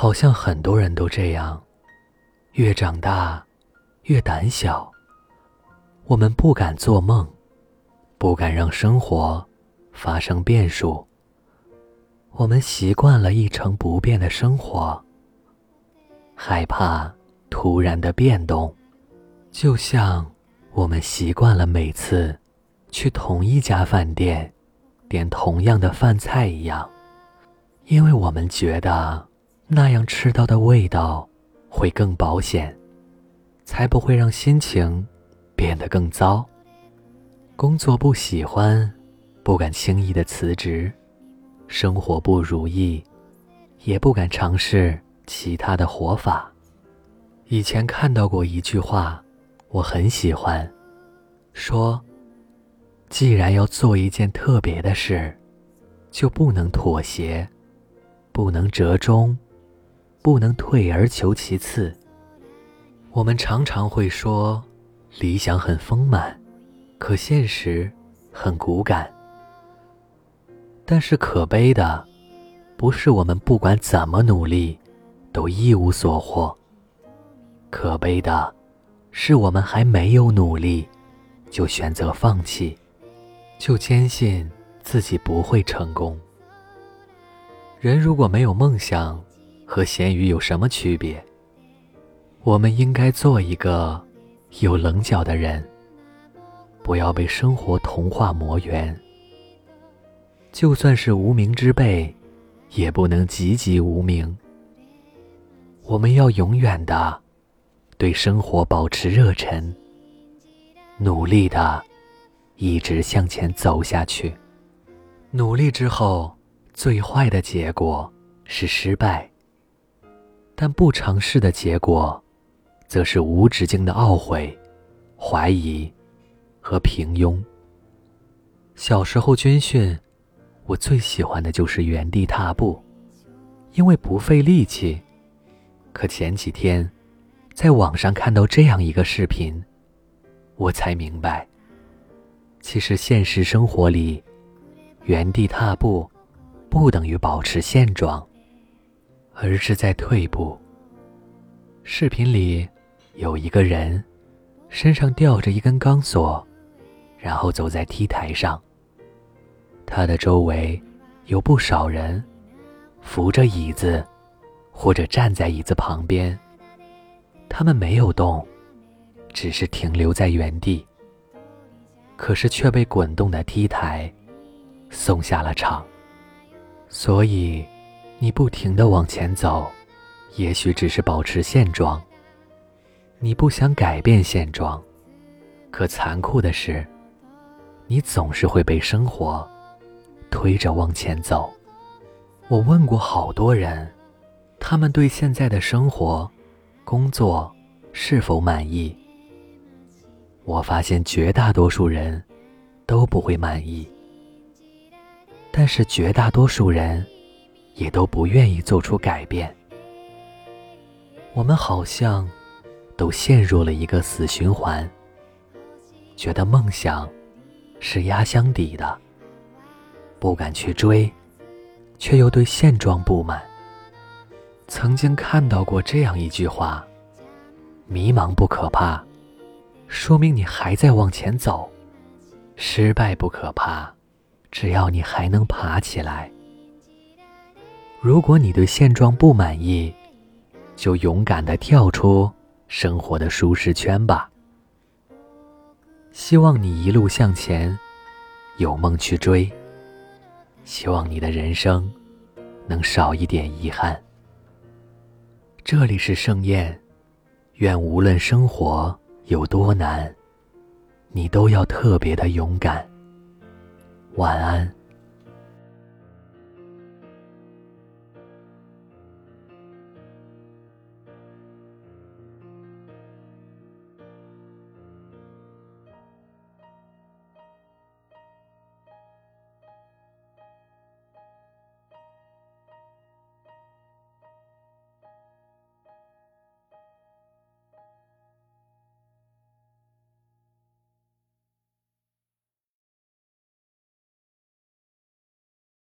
好像很多人都这样，越长大，越胆小。我们不敢做梦，不敢让生活发生变数。我们习惯了一成不变的生活，害怕突然的变动，就像我们习惯了每次去同一家饭店点同样的饭菜一样，因为我们觉得。那样吃到的味道会更保险，才不会让心情变得更糟。工作不喜欢，不敢轻易的辞职；生活不如意，也不敢尝试其他的活法。以前看到过一句话，我很喜欢，说：既然要做一件特别的事，就不能妥协，不能折中。不能退而求其次。我们常常会说，理想很丰满，可现实很骨感。但是可悲的，不是我们不管怎么努力，都一无所获。可悲的，是我们还没有努力，就选择放弃，就坚信自己不会成功。人如果没有梦想，和咸鱼有什么区别？我们应该做一个有棱角的人，不要被生活同化磨圆。就算是无名之辈，也不能籍籍无名。我们要永远的对生活保持热忱，努力的一直向前走下去。努力之后，最坏的结果是失败。但不尝试的结果，则是无止境的懊悔、怀疑和平庸。小时候军训，我最喜欢的就是原地踏步，因为不费力气。可前几天，在网上看到这样一个视频，我才明白，其实现实生活里，原地踏步不等于保持现状。而是在退步。视频里有一个人，身上吊着一根钢索，然后走在 T 台上。他的周围有不少人扶着椅子，或者站在椅子旁边。他们没有动，只是停留在原地。可是却被滚动的 T 台送下了场。所以。你不停的往前走，也许只是保持现状。你不想改变现状，可残酷的是，你总是会被生活推着往前走。我问过好多人，他们对现在的生活、工作是否满意？我发现绝大多数人都不会满意，但是绝大多数人。也都不愿意做出改变。我们好像都陷入了一个死循环，觉得梦想是压箱底的，不敢去追，却又对现状不满。曾经看到过这样一句话：“迷茫不可怕，说明你还在往前走；失败不可怕，只要你还能爬起来。”如果你对现状不满意，就勇敢的跳出生活的舒适圈吧。希望你一路向前，有梦去追。希望你的人生能少一点遗憾。这里是盛宴，愿无论生活有多难，你都要特别的勇敢。晚安。